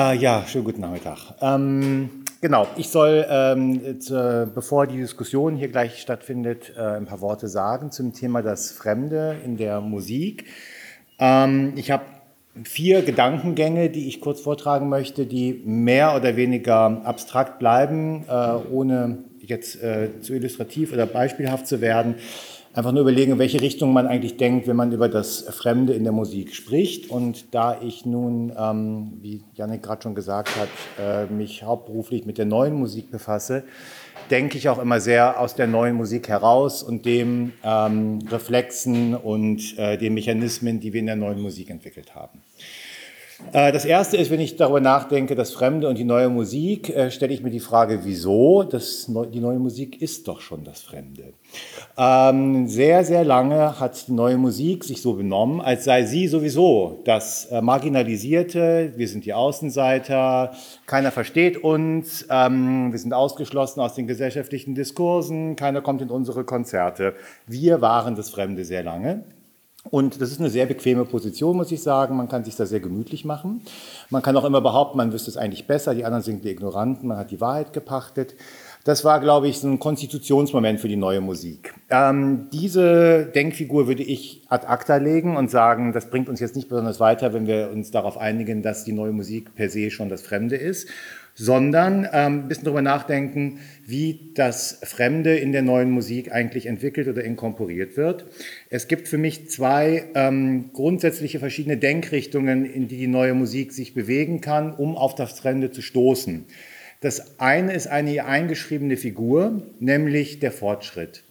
Äh, ja, schönen guten Nachmittag. Ähm, genau, ich soll, ähm, zu, bevor die Diskussion hier gleich stattfindet, äh, ein paar Worte sagen zum Thema das Fremde in der Musik. Ähm, ich habe vier Gedankengänge, die ich kurz vortragen möchte, die mehr oder weniger abstrakt bleiben, äh, ohne jetzt äh, zu illustrativ oder beispielhaft zu werden einfach nur überlegen, in welche Richtung man eigentlich denkt, wenn man über das Fremde in der Musik spricht. Und da ich nun, ähm, wie Janik gerade schon gesagt hat, äh, mich hauptberuflich mit der neuen Musik befasse, denke ich auch immer sehr aus der neuen Musik heraus und dem ähm, Reflexen und äh, den Mechanismen, die wir in der neuen Musik entwickelt haben. Äh, das erste ist, wenn ich darüber nachdenke, das Fremde und die neue Musik, äh, stelle ich mir die Frage, wieso? Das, die neue Musik ist doch schon das Fremde. Ähm, sehr, sehr lange hat die neue Musik sich so benommen, als sei sie sowieso das äh, Marginalisierte, wir sind die Außenseiter, keiner versteht uns, ähm, wir sind ausgeschlossen aus den gesellschaftlichen Diskursen, keiner kommt in unsere Konzerte. Wir waren das Fremde sehr lange. Und das ist eine sehr bequeme Position, muss ich sagen. Man kann sich da sehr gemütlich machen. Man kann auch immer behaupten, man wüsste es eigentlich besser, die anderen sind die Ignoranten, man hat die Wahrheit gepachtet. Das war, glaube ich, so ein Konstitutionsmoment für die neue Musik. Ähm, diese Denkfigur würde ich ad acta legen und sagen, das bringt uns jetzt nicht besonders weiter, wenn wir uns darauf einigen, dass die neue Musik per se schon das Fremde ist sondern ähm, ein bisschen darüber nachdenken, wie das Fremde in der neuen Musik eigentlich entwickelt oder inkorporiert wird. Es gibt für mich zwei ähm, grundsätzliche verschiedene Denkrichtungen, in die die neue Musik sich bewegen kann, um auf das Fremde zu stoßen. Das eine ist eine eingeschriebene Figur, nämlich der Fortschritt.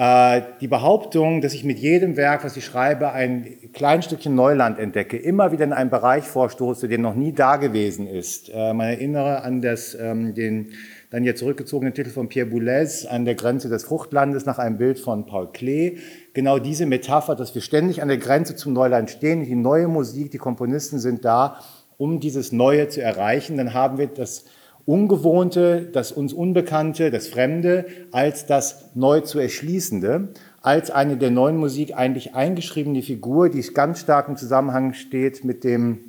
Äh, die Behauptung, dass ich mit jedem Werk, was ich schreibe, ein kleines Stückchen Neuland entdecke, immer wieder in einen Bereich vorstoße, der noch nie da gewesen ist. Äh, man erinnere an das, ähm, den dann jetzt zurückgezogenen Titel von Pierre Boulez an der Grenze des Fruchtlandes nach einem Bild von Paul Klee. Genau diese Metapher, dass wir ständig an der Grenze zum Neuland stehen, die neue Musik, die Komponisten sind da, um dieses Neue zu erreichen. Dann haben wir das Ungewohnte, das uns Unbekannte, das Fremde als das neu zu erschließende, als eine der neuen Musik eigentlich eingeschriebene Figur, die ganz stark im Zusammenhang steht mit dem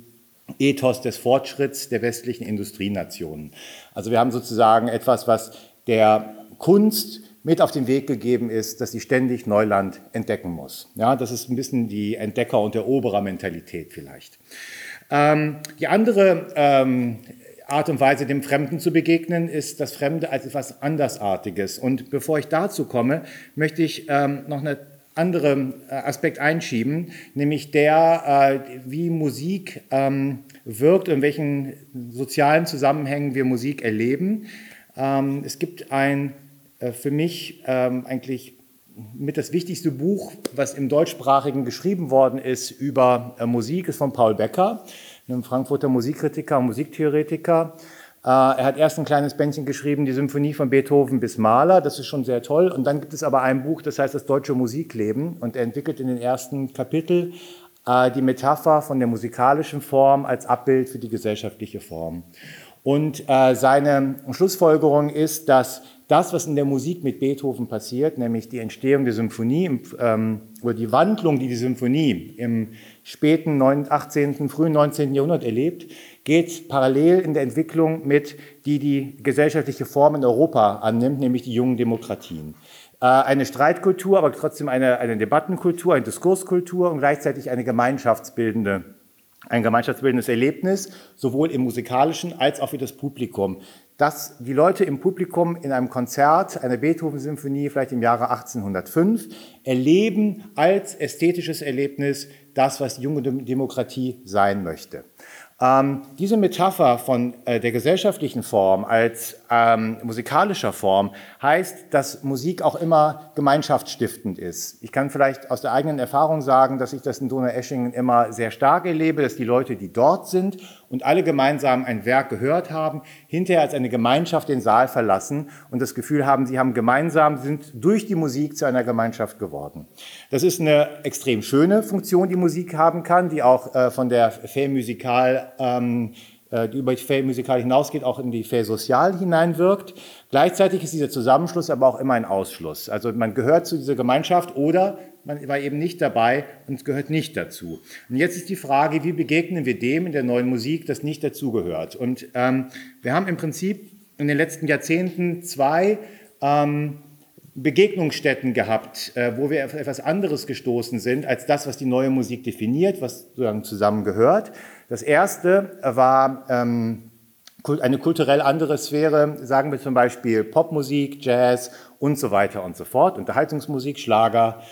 Ethos des Fortschritts der westlichen Industrienationen. Also wir haben sozusagen etwas, was der Kunst mit auf den Weg gegeben ist, dass sie ständig Neuland entdecken muss. Ja, das ist ein bisschen die Entdecker- und Eroberer-Mentalität vielleicht. Ähm, die andere ähm, Art und Weise, dem Fremden zu begegnen, ist das Fremde als etwas Andersartiges. Und bevor ich dazu komme, möchte ich ähm, noch einen anderen äh, Aspekt einschieben, nämlich der, äh, wie Musik ähm, wirkt in welchen sozialen Zusammenhängen wir Musik erleben. Ähm, es gibt ein äh, für mich ähm, eigentlich mit das wichtigste Buch, was im deutschsprachigen geschrieben worden ist über Musik, ist von Paul Becker einem Frankfurter Musikkritiker und Musiktheoretiker. Äh, er hat erst ein kleines Bändchen geschrieben, die Symphonie von Beethoven bis Mahler, das ist schon sehr toll. Und dann gibt es aber ein Buch, das heißt das deutsche Musikleben. Und er entwickelt in den ersten Kapitel äh, die Metapher von der musikalischen Form als Abbild für die gesellschaftliche Form. Und äh, seine Schlussfolgerung ist, dass das, was in der Musik mit Beethoven passiert, nämlich die Entstehung der Symphonie ähm, oder die Wandlung, die die Symphonie im späten 18., frühen 19. Jahrhundert erlebt, geht parallel in der Entwicklung mit, die die gesellschaftliche Form in Europa annimmt, nämlich die jungen Demokratien. Äh, eine Streitkultur, aber trotzdem eine, eine Debattenkultur, eine Diskurskultur und gleichzeitig eine gemeinschaftsbildende ein gemeinschaftsbildendes Erlebnis, sowohl im musikalischen als auch für das Publikum. Dass die Leute im Publikum in einem Konzert einer Beethoven-Symphonie, vielleicht im Jahre 1805, erleben als ästhetisches Erlebnis das, was die junge Demokratie sein möchte. Ähm, diese Metapher von äh, der gesellschaftlichen Form als ähm, musikalischer Form heißt, dass Musik auch immer gemeinschaftsstiftend ist. Ich kann vielleicht aus der eigenen Erfahrung sagen, dass ich das in Donau-Eschingen immer sehr stark erlebe, dass die Leute, die dort sind und alle gemeinsam ein Werk gehört haben, hinterher als eine Gemeinschaft den Saal verlassen und das Gefühl haben, sie haben gemeinsam, sind durch die Musik zu einer Gemeinschaft geworden. Das ist eine extrem schöne Funktion, die Musik haben kann, die auch äh, von der Fair Musikal ähm, äh, die über die Fay musikal hinausgeht, auch in die Fay sozial hineinwirkt. Gleichzeitig ist dieser Zusammenschluss aber auch immer ein Ausschluss. Also man gehört zu dieser Gemeinschaft oder man war eben nicht dabei und gehört nicht dazu. Und jetzt ist die Frage, wie begegnen wir dem in der neuen Musik, das nicht dazugehört? Und ähm, wir haben im Prinzip in den letzten Jahrzehnten zwei ähm, Begegnungsstätten gehabt, äh, wo wir auf etwas anderes gestoßen sind als das, was die neue Musik definiert, was sozusagen zusammengehört. Das erste war ähm, eine kulturell andere Sphäre, sagen wir zum Beispiel Popmusik, Jazz und so weiter und so fort, Unterhaltungsmusik, Schlager.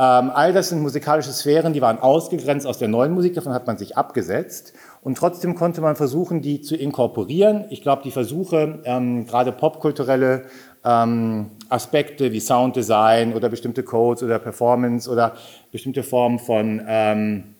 Ähm, all das sind musikalische Sphären, die waren ausgegrenzt aus der neuen Musik, davon hat man sich abgesetzt. Und trotzdem konnte man versuchen, die zu inkorporieren. Ich glaube, die Versuche, ähm, gerade popkulturelle ähm, Aspekte wie Sounddesign oder bestimmte Codes oder Performance oder bestimmte Formen von, ähm,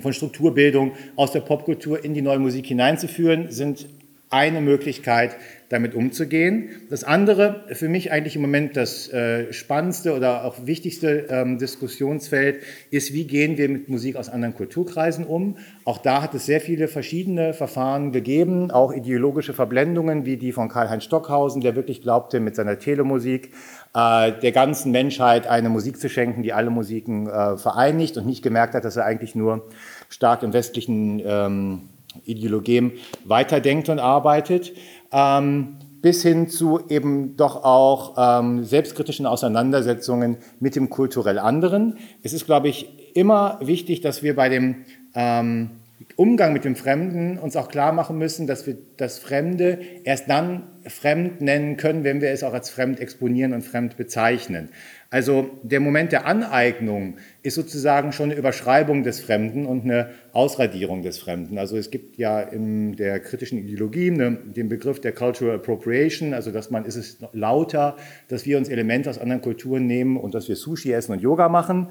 von Strukturbildung aus der Popkultur in die neue Musik hineinzuführen, sind eine Möglichkeit, damit umzugehen. Das andere, für mich eigentlich im Moment das äh, spannendste oder auch wichtigste ähm, Diskussionsfeld, ist, wie gehen wir mit Musik aus anderen Kulturkreisen um. Auch da hat es sehr viele verschiedene Verfahren gegeben, auch ideologische Verblendungen, wie die von Karl-Heinz Stockhausen, der wirklich glaubte, mit seiner Telemusik äh, der ganzen Menschheit eine Musik zu schenken, die alle Musiken äh, vereinigt und nicht gemerkt hat, dass er eigentlich nur stark im westlichen ähm, Ideologem weiterdenkt und arbeitet, ähm, bis hin zu eben doch auch ähm, selbstkritischen Auseinandersetzungen mit dem kulturell anderen. Es ist, glaube ich, immer wichtig, dass wir bei dem ähm, Umgang mit dem Fremden uns auch klar machen müssen, dass wir das Fremde erst dann fremd nennen können, wenn wir es auch als fremd exponieren und fremd bezeichnen. Also der Moment der Aneignung ist sozusagen schon eine Überschreibung des Fremden und eine Ausradierung des Fremden. Also es gibt ja in der kritischen Ideologie den Begriff der Cultural Appropriation, also dass man ist es lauter, dass wir uns Elemente aus anderen Kulturen nehmen und dass wir Sushi essen und Yoga machen.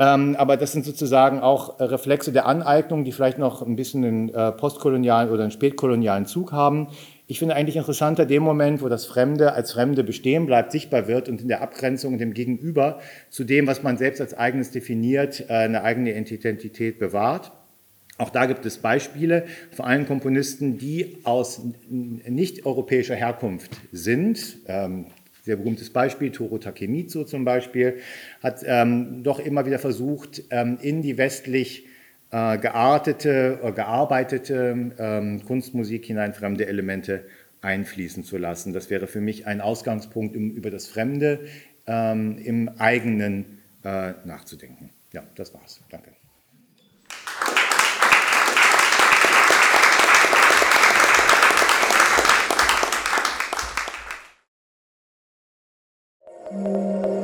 Ähm, aber das sind sozusagen auch Reflexe der Aneignung, die vielleicht noch ein bisschen einen äh, postkolonialen oder einen spätkolonialen Zug haben. Ich finde eigentlich interessanter dem Moment, wo das Fremde als Fremde bestehen bleibt, sichtbar wird und in der Abgrenzung dem Gegenüber zu dem, was man selbst als eigenes definiert, äh, eine eigene Identität bewahrt. Auch da gibt es Beispiele, vor allem Komponisten, die aus nicht-europäischer Herkunft sind. Ähm, sehr berühmtes Beispiel, Toro Takemitsu zum Beispiel, hat ähm, doch immer wieder versucht, ähm, in die westlich äh, geartete, äh, gearbeitete ähm, Kunstmusik hinein fremde Elemente einfließen zu lassen. Das wäre für mich ein Ausgangspunkt, um über das Fremde ähm, im eigenen äh, nachzudenken. Ja, das war's. Danke. うん。